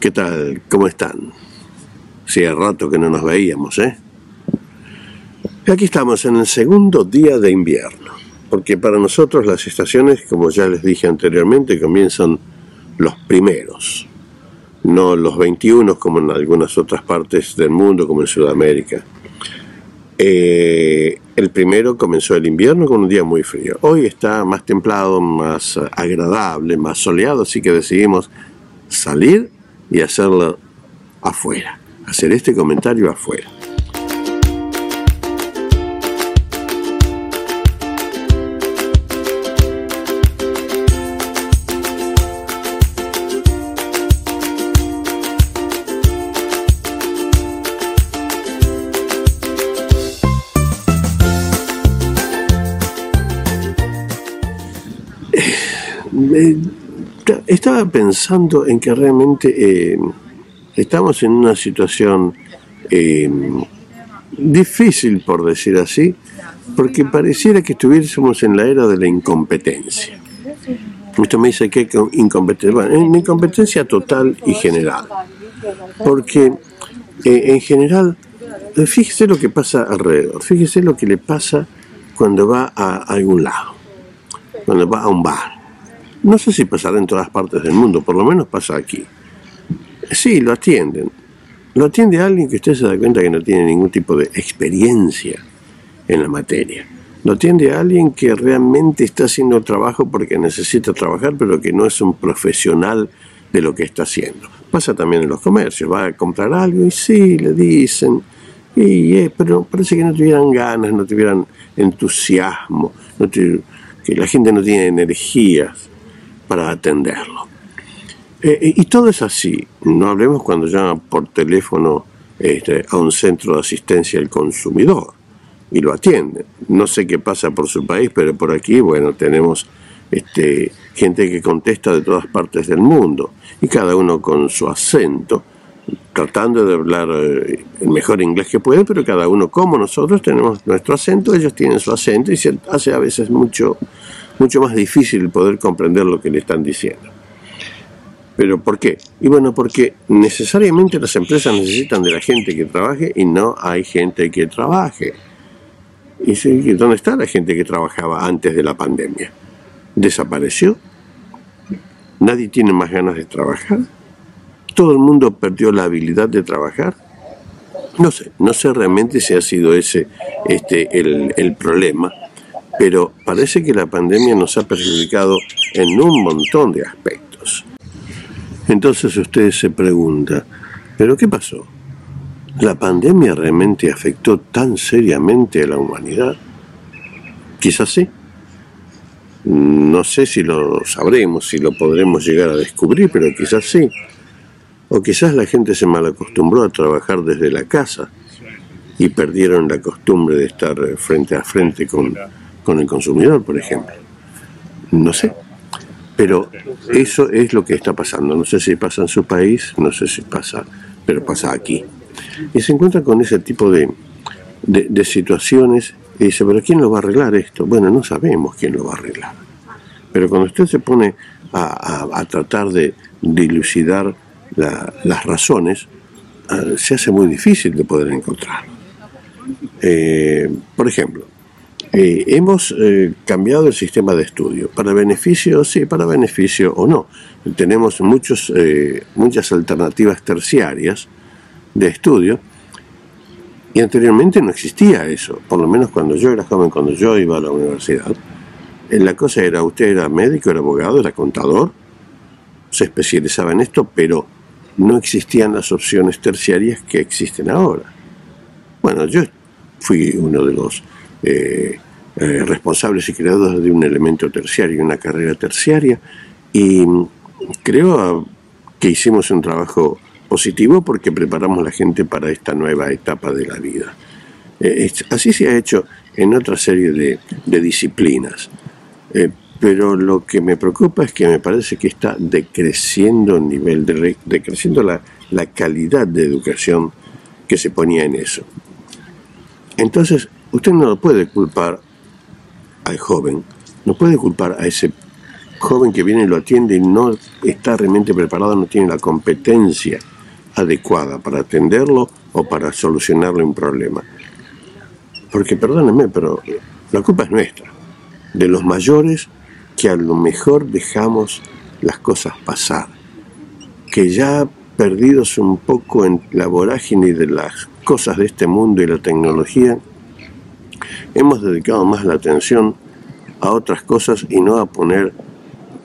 ¿Qué tal? ¿Cómo están? Hacía rato que no nos veíamos, ¿eh? Aquí estamos en el segundo día de invierno, porque para nosotros las estaciones, como ya les dije anteriormente, comienzan los primeros, no los 21 como en algunas otras partes del mundo, como en Sudamérica. Eh, el primero comenzó el invierno con un día muy frío. Hoy está más templado, más agradable, más soleado, así que decidimos salir y hacerlo afuera, hacer este comentario afuera. Eh, estaba pensando en que realmente eh, estamos en una situación eh, difícil, por decir así, porque pareciera que estuviésemos en la era de la incompetencia. Esto me dice que hay incompetencia, bueno, en incompetencia total y general. Porque en general, fíjese lo que pasa alrededor, fíjese lo que le pasa cuando va a algún lado, cuando va a un bar no sé si pasará en todas partes del mundo, por lo menos pasa aquí. Sí, lo atienden. Lo atiende alguien que usted se da cuenta que no tiene ningún tipo de experiencia en la materia. Lo atiende alguien que realmente está haciendo trabajo porque necesita trabajar, pero que no es un profesional de lo que está haciendo. Pasa también en los comercios. Va a comprar algo y sí, le dicen, y, eh, pero parece que no tuvieran ganas, no tuvieran entusiasmo, que la gente no tiene energías para atenderlo. Eh, eh, y todo es así. No hablemos cuando llama por teléfono este, a un centro de asistencia al consumidor y lo atienden. No sé qué pasa por su país, pero por aquí, bueno, tenemos este, gente que contesta de todas partes del mundo y cada uno con su acento, tratando de hablar eh, el mejor inglés que puede, pero cada uno como nosotros tenemos nuestro acento, ellos tienen su acento y se hace a veces mucho mucho más difícil poder comprender lo que le están diciendo. ¿Pero por qué? Y bueno, porque necesariamente las empresas necesitan de la gente que trabaje y no hay gente que trabaje. ¿Y dónde está la gente que trabajaba antes de la pandemia? ¿Desapareció? ¿Nadie tiene más ganas de trabajar? ¿Todo el mundo perdió la habilidad de trabajar? No sé, no sé realmente si ha sido ese este, el, el problema pero parece que la pandemia nos ha perjudicado en un montón de aspectos. Entonces usted se pregunta, ¿pero qué pasó? ¿La pandemia realmente afectó tan seriamente a la humanidad? Quizás sí. No sé si lo sabremos, si lo podremos llegar a descubrir, pero quizás sí. O quizás la gente se malacostumbró a trabajar desde la casa y perdieron la costumbre de estar frente a frente con con el consumidor, por ejemplo. No sé. Pero eso es lo que está pasando. No sé si pasa en su país, no sé si pasa, pero pasa aquí. Y se encuentra con ese tipo de, de, situaciones y dice, pero ¿quién lo va a arreglar esto? Bueno, no sabemos quién lo va a arreglar. Pero cuando usted se pone a, tratar de dilucidar las razones, ah, se hace muy difícil de poder encontrar. Eh, por ejemplo, eh, hemos eh, cambiado el sistema de estudio. ¿Para beneficio? Sí, para beneficio o no. Tenemos muchos, eh, muchas alternativas terciarias de estudio y anteriormente no existía eso. Por lo menos cuando yo era joven, cuando yo iba a la universidad, la cosa era, usted era médico, era abogado, era contador, se especializaba en esto, pero no existían las opciones terciarias que existen ahora. Bueno, yo fui uno de los eh, eh, responsables y creadores de un elemento terciario, una carrera terciaria, y creo que hicimos un trabajo positivo porque preparamos a la gente para esta nueva etapa de la vida. Eh, así se ha hecho en otra serie de, disciplinas. pero lo que me preocupa es que me parece que está decreciendo el nivel, de, decreciendo la, la calidad de educación que se ponía en eso. Entonces, Usted no puede culpar al joven, no puede culpar a ese joven que viene y lo atiende y no está realmente preparado, no tiene la competencia adecuada para atenderlo o para solucionarle un problema. Porque perdónenme, pero la culpa es nuestra, de los mayores que a lo mejor dejamos las cosas pasar, que ya perdidos un poco en la vorágine de las cosas de este mundo y la tecnología, hemos dedicado más la atención a otras cosas y no a poner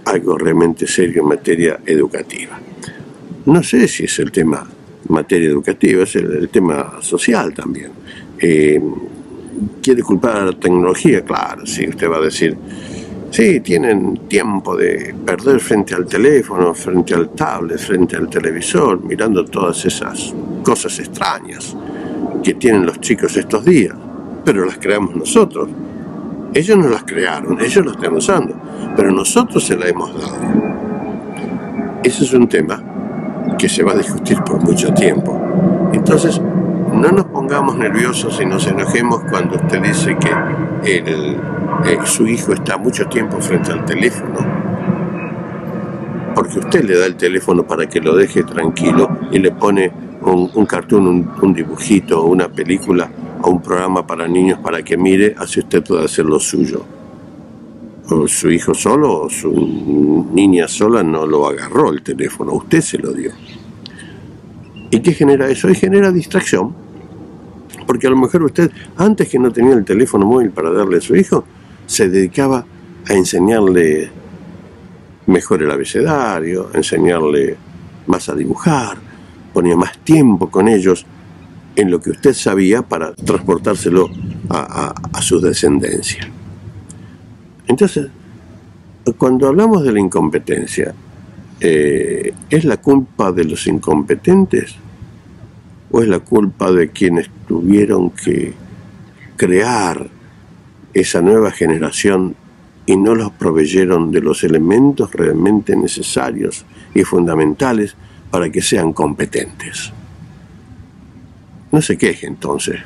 algo realmente serio en materia educativa. No sé si es el tema materia educativa, es el, tema social también. Eh, ¿Quiere culpar a la tecnología? Claro, sí, usted va a decir, sí, tienen tiempo de perder frente al teléfono, frente al tablet, frente al televisor, mirando todas esas cosas extrañas que tienen los chicos estos días, pero las creamos nosotros. Ellos no las crearon, ellos las están usando, pero nosotros se las hemos dado. Ese es un tema que se va a discutir por mucho tiempo. Entonces, no nos pongamos nerviosos y nos enojemos cuando usted dice que eh, su hijo está mucho tiempo frente al teléfono, porque usted le da el teléfono para que lo deje tranquilo y le pone un, un cartoon, un, un dibujito, una película a un programa para niños para que mire, así usted puede hacer lo suyo. O su hijo solo o su niña sola no lo agarró el teléfono, usted se lo dio. ¿Y qué genera eso? Y genera distracción. Porque a lo mejor usted, antes que no tenía el teléfono móvil para darle a su hijo, se dedicaba a enseñarle mejor el abecedario, a enseñarle más a dibujar, ponía más tiempo con ellos en lo que usted sabía para transportárselo a, su descendencia. Entonces, cuando hablamos de la incompetencia, eh, ¿es la culpa de los incompetentes o es la culpa de quienes tuvieron que crear esa nueva generación y no los proveyeron de los elementos realmente necesarios y fundamentales para que sean competentes? No se queje entonces.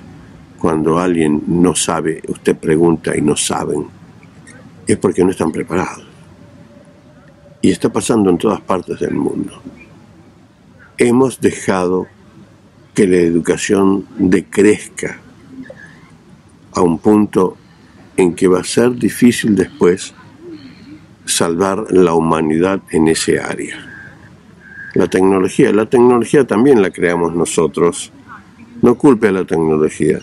Cuando alguien no sabe, usted pregunta y no saben, es porque no están preparados. Y está pasando en todas partes del mundo. Hemos dejado que la educación decrezca a un punto en que va a ser difícil después salvar la humanidad en ese área. La tecnología, la tecnología también la creamos nosotros no culpe a la tecnología,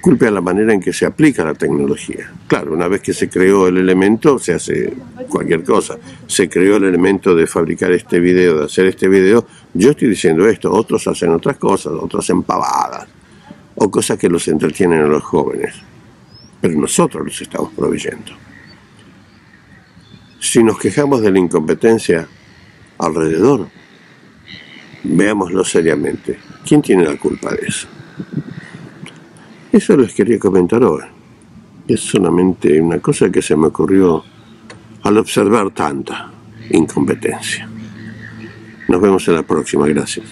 culpe a la manera en que se aplica la tecnología. Claro, una vez que se creó el elemento, se hace cualquier cosa. Se creó el elemento de fabricar este video, de hacer este video. Yo estoy diciendo esto, otros hacen otras cosas, otros empavadas, o cosas que los entretienen a los jóvenes. Pero nosotros los estamos proveyendo. Si nos quejamos de la incompetencia alrededor, veámoslo seriamente. ¿Quién tiene la culpa de eso? Eso les quería comentar hoy. Es solamente una cosa que se me ocurrió al observar tanta incompetencia. Nos vemos en la próxima. Gracias.